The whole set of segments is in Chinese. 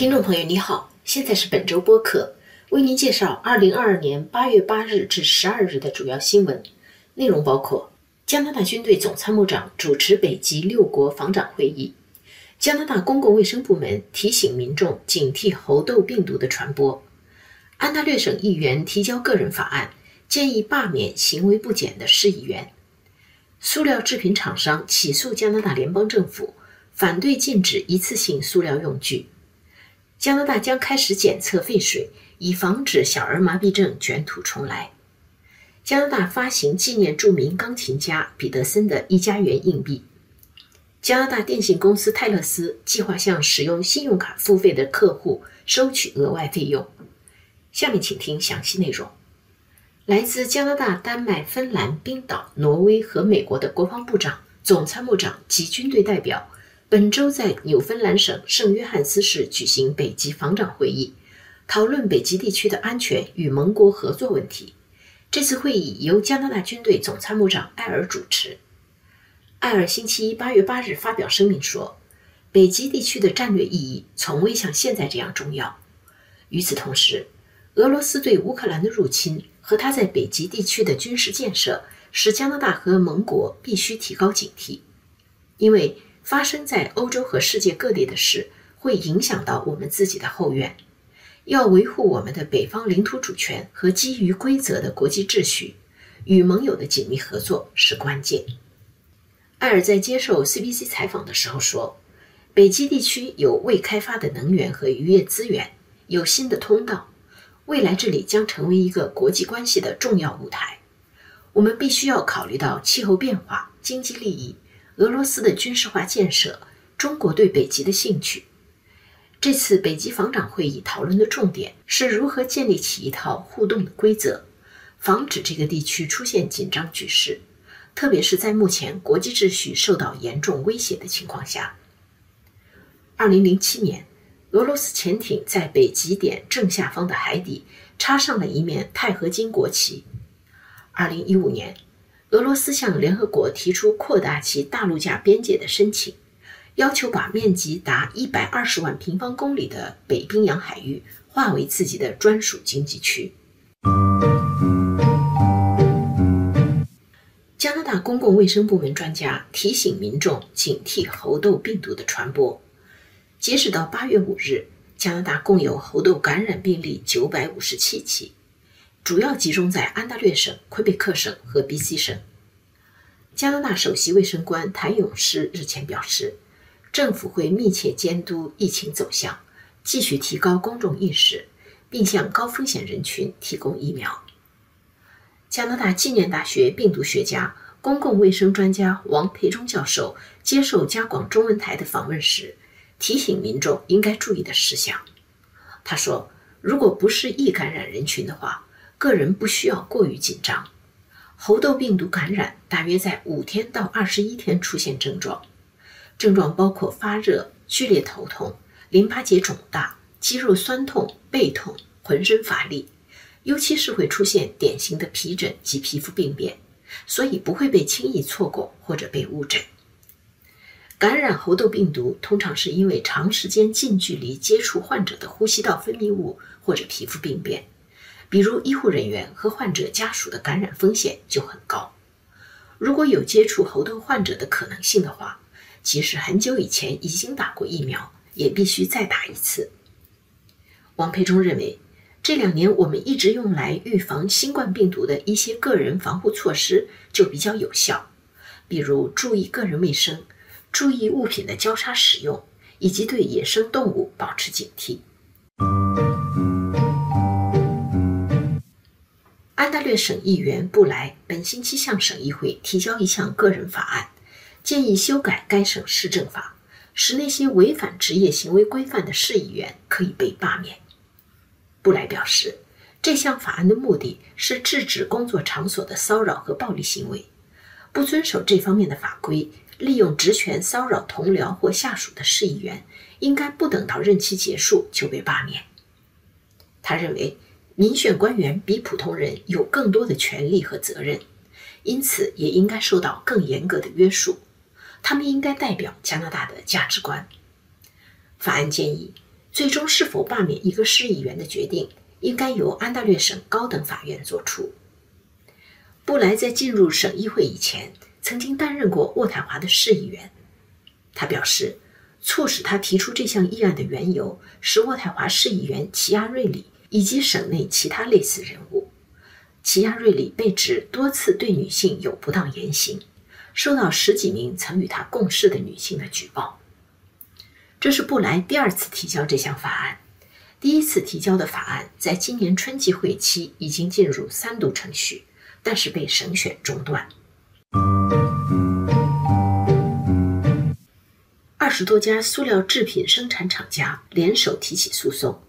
听众朋友，你好，现在是本周播客，为您介绍二零二二年八月八日至十二日的主要新闻内容，包括加拿大军队总参谋长主持北极六国防长会议，加拿大公共卫生部门提醒民众警惕猴痘病毒的传播，安大略省议员提交个人法案，建议罢免行为不检的市议员，塑料制品厂商起诉加拿大联邦政府，反对禁止一次性塑料用具。加拿大将开始检测废水，以防止小儿麻痹症卷土重来。加拿大发行纪念著名钢琴家彼得森的一家元硬币。加拿大电信公司泰勒斯计划向使用信用卡付费的客户收取额外费用。下面请听详细内容。来自加拿大、丹麦、芬兰、冰岛、挪威和美国的国防部长、总参谋长及军队代表。本周在纽芬兰省圣约翰斯市举行北极防长会议，讨论北极地区的安全与盟国合作问题。这次会议由加拿大军队总参谋长艾尔主持。艾尔星期一八月八日发表声明说，北极地区的战略意义从未像现在这样重要。与此同时，俄罗斯对乌克兰的入侵和他在北极地区的军事建设，使加拿大和盟国必须提高警惕，因为。发生在欧洲和世界各地的事，会影响到我们自己的后院。要维护我们的北方领土主权和基于规则的国际秩序，与盟友的紧密合作是关键。艾尔在接受 CBC 采访的时候说：“北极地区有未开发的能源和渔业资源，有新的通道，未来这里将成为一个国际关系的重要舞台。我们必须要考虑到气候变化、经济利益。”俄罗斯的军事化建设，中国对北极的兴趣。这次北极防长会议讨论的重点是如何建立起一套互动的规则，防止这个地区出现紧张局势，特别是在目前国际秩序受到严重威胁的情况下。二零零七年，俄罗斯潜艇在北极点正下方的海底插上了一面钛合金国旗。二零一五年。俄罗斯向联合国提出扩大其大陆架边界的申请，要求把面积达一百二十万平方公里的北冰洋海域划为自己的专属经济区。加拿大公共卫生部门专家提醒民众警惕猴痘病毒的传播。截止到八月五日，加拿大共有猴痘感染病例九百五十七起。主要集中在安大略省、魁北克省和 BC 省。加拿大首席卫生官谭永诗日前表示，政府会密切监督疫情走向，继续提高公众意识，并向高风险人群提供疫苗。加拿大纪念大学病毒学家、公共卫生专家王培忠教授接受加广中文台的访问时，提醒民众应该注意的事项。他说：“如果不是易感染人群的话，”个人不需要过于紧张。猴痘病毒感染大约在五天到二十一天出现症状，症状包括发热、剧烈头痛、淋巴结肿大、肌肉酸痛、背痛、浑身乏力，尤其是会出现典型的皮疹及皮肤病变，所以不会被轻易错过或者被误诊。感染猴痘病毒通常是因为长时间近距离接触患者的呼吸道分泌物或者皮肤病变。比如，医护人员和患者家属的感染风险就很高。如果有接触猴痘患者的可能性的话，即使很久以前已经打过疫苗，也必须再打一次。王培忠认为，这两年我们一直用来预防新冠病毒的一些个人防护措施就比较有效，比如注意个人卫生、注意物品的交叉使用，以及对野生动物保持警惕。安大略省议员布莱本星期向省议会提交一项个人法案，建议修改该省市政法，使那些违反职业行为规范的市议员可以被罢免。布莱表示，这项法案的目的是制止工作场所的骚扰和暴力行为。不遵守这方面的法规，利用职权骚扰同僚或下属的市议员，应该不等到任期结束就被罢免。他认为。民选官员比普通人有更多的权利和责任，因此也应该受到更严格的约束。他们应该代表加拿大的价值观。法案建议，最终是否罢免一个市议员的决定，应该由安大略省高等法院作出。布莱在进入省议会以前，曾经担任过渥太华的市议员。他表示，促使他提出这项议案的缘由是渥太华市议员齐亚瑞里以及省内其他类似人物。齐亚瑞里被指多次对女性有不当言行，受到十几名曾与他共事的女性的举报。这是布莱第二次提交这项法案。第一次提交的法案在今年春季会期已经进入三读程序，但是被省选中断。二十多家塑料制品生产厂家联手提起诉讼，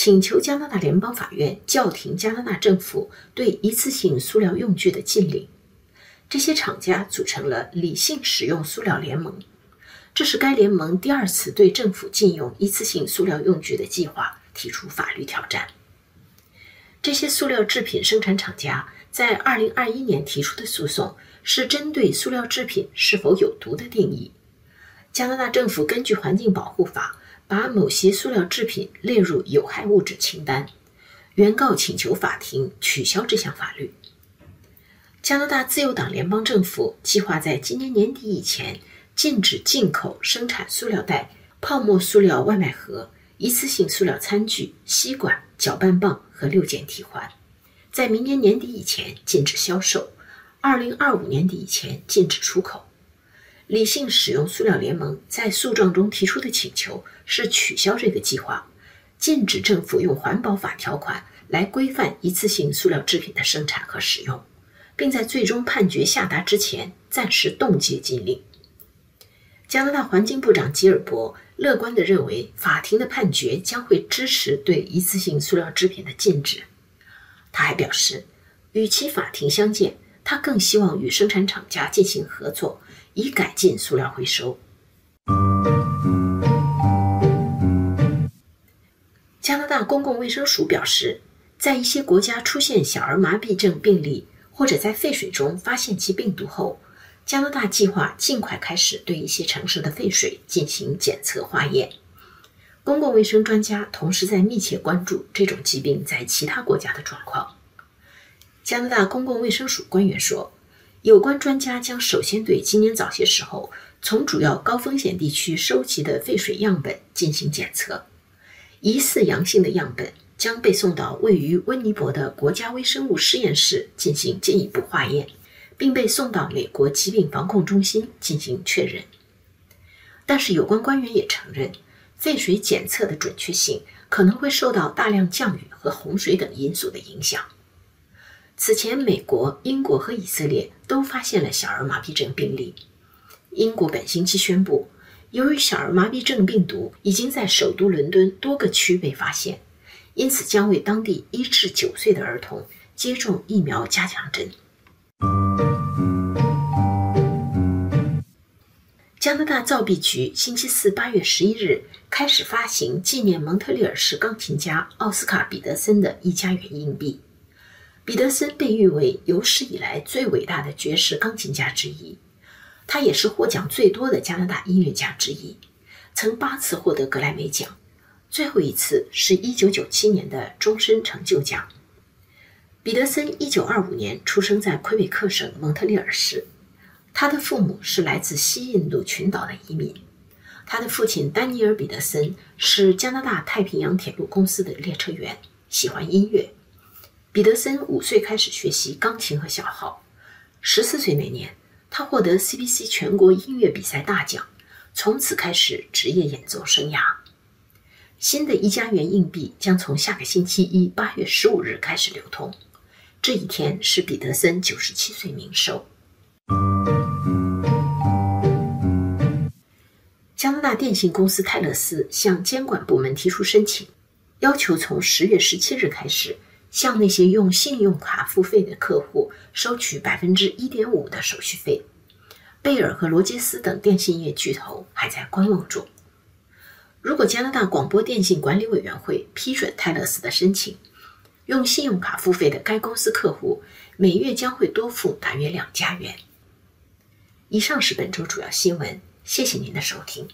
请求加拿大联邦法院叫停加拿大政府对一次性塑料用具的禁令。这些厂家组成了理性使用塑料联盟。这是该联盟第二次对政府禁用一次性塑料用具的计划提出法律挑战。这些塑料制品生产厂家在2021年提出的诉讼是针对塑料制品是否有毒的定义。加拿大政府根据环境保护法把某些塑料制品列入有害物质清单，原告请求法庭取消这项法律。加拿大自由党联邦政府计划在今年年底以前。禁止进口生产塑料袋、泡沫塑料外卖盒、一次性塑料餐具、吸管、搅拌棒和六件替换。在明年年底以前禁止销售，二零二五年底以前禁止出口。理性使用塑料联盟在诉状中提出的请求是取消这个计划，禁止政府用环保法条款来规范一次性塑料制品的生产和使用，并在最终判决下达之前暂时冻结禁令。加拿大环境部长吉尔伯乐观地认为，法庭的判决将会支持对一次性塑料制品的禁止。他还表示，与其法庭相见，他更希望与生产厂家进行合作，以改进塑料回收。加拿大公共卫生署表示，在一些国家出现小儿麻痹症病例，或者在废水中发现其病毒后。加拿大计划尽快开始对一些城市的废水进行检测化验。公共卫生专家同时在密切关注这种疾病在其他国家的状况。加拿大公共卫生署官员说，有关专家将首先对今年早些时候从主要高风险地区收集的废水样本进行检测。疑似阳性的样本将被送到位于温尼伯的国家微生物实验室进行进一步化验。并被送到美国疾病防控中心进行确认。但是，有关官员也承认，废水检测的准确性可能会受到大量降雨和洪水等因素的影响。此前，美国、英国和以色列都发现了小儿麻痹症病例。英国本星期宣布，由于小儿麻痹症病毒已经在首都伦敦多个区被发现，因此将为当地一至九岁的儿童接种疫苗加强针。加拿大造币局星期四八月十一日开始发行纪念蒙特利尔市钢琴家奥斯卡·彼得森的一加元硬币。彼得森被誉为有史以来最伟大的爵士钢琴家之一，他也是获奖最多的加拿大音乐家之一，曾八次获得格莱美奖，最后一次是一九九七年的终身成就奖。彼得森一九二五年出生在魁北克省蒙特利尔市。他的父母是来自西印度群岛的移民。他的父亲丹尼尔·彼得森是加拿大太平洋铁路公司的列车员，喜欢音乐。彼得森五岁开始学习钢琴和小号。十四岁那年，他获得 CBC 全国音乐比赛大奖，从此开始职业演奏生涯。新的一加元硬币将从下个星期一八月十五日开始流通。这一天是彼得森九十七岁冥寿。加拿大电信公司泰勒斯向监管部门提出申请，要求从十月十七日开始，向那些用信用卡付费的客户收取百分之一点五的手续费。贝尔和罗杰斯等电信业巨头还在观望中。如果加拿大广播电信管理委员会批准泰勒斯的申请，用信用卡付费的该公司客户每月将会多付大约两加元。以上是本周主要新闻。谢谢您的收听。